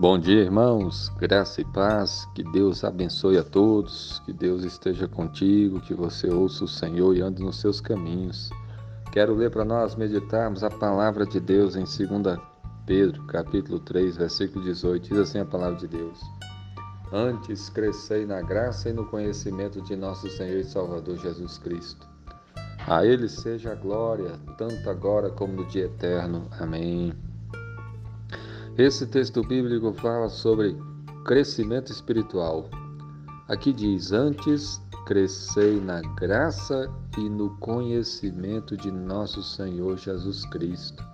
Bom dia, irmãos. Graça e paz. Que Deus abençoe a todos. Que Deus esteja contigo. Que você ouça o Senhor e ande nos seus caminhos. Quero ler para nós meditarmos a palavra de Deus em 2 Pedro, capítulo 3, versículo 18. Diz assim a palavra de Deus: Antes crescei na graça e no conhecimento de nosso Senhor e Salvador Jesus Cristo. A Ele seja a glória, tanto agora como no dia eterno. Amém. Esse texto bíblico fala sobre crescimento espiritual. Aqui diz: Antes crescei na graça e no conhecimento de nosso Senhor Jesus Cristo.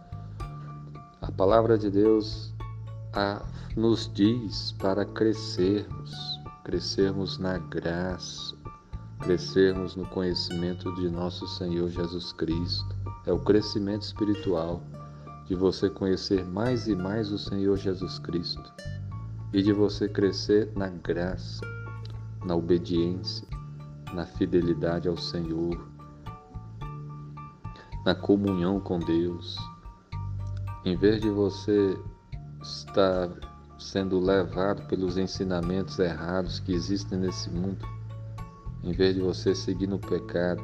A palavra de Deus a, nos diz para crescermos, crescermos na graça, crescermos no conhecimento de nosso Senhor Jesus Cristo. É o crescimento espiritual de você conhecer mais e mais o Senhor Jesus Cristo e de você crescer na graça, na obediência, na fidelidade ao Senhor, na comunhão com Deus. Em vez de você estar sendo levado pelos ensinamentos errados que existem nesse mundo, em vez de você seguir no pecado,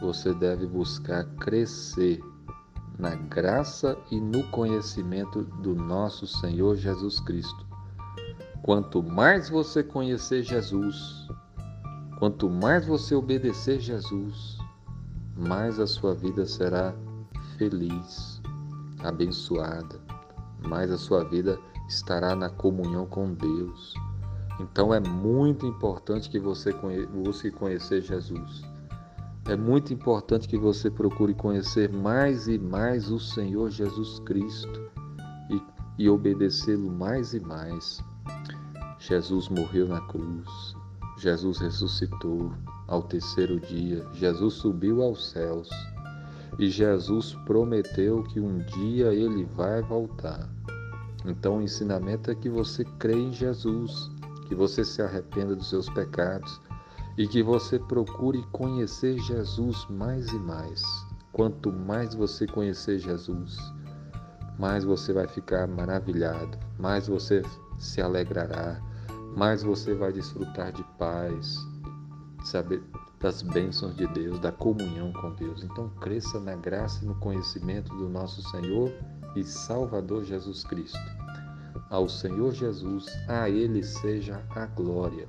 você deve buscar crescer na graça e no conhecimento do nosso Senhor Jesus Cristo. Quanto mais você conhecer Jesus, quanto mais você obedecer Jesus, mais a sua vida será feliz, abençoada, mais a sua vida estará na comunhão com Deus. Então é muito importante que você busque conhecer Jesus. É muito importante que você procure conhecer mais e mais o Senhor Jesus Cristo e, e obedecê-lo mais e mais. Jesus morreu na cruz, Jesus ressuscitou ao terceiro dia, Jesus subiu aos céus e Jesus prometeu que um dia ele vai voltar. Então o ensinamento é que você crê em Jesus, que você se arrependa dos seus pecados e que você procure conhecer Jesus mais e mais. Quanto mais você conhecer Jesus, mais você vai ficar maravilhado, mais você se alegrará, mais você vai desfrutar de paz, saber das bênçãos de Deus, da comunhão com Deus. Então cresça na graça e no conhecimento do nosso Senhor e Salvador Jesus Cristo. Ao Senhor Jesus, a Ele seja a glória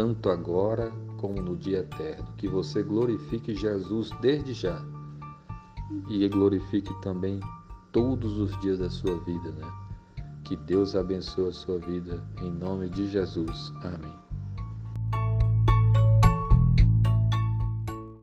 tanto agora como no dia eterno. Que você glorifique Jesus desde já e glorifique também todos os dias da sua vida, né? Que Deus abençoe a sua vida em nome de Jesus. Amém.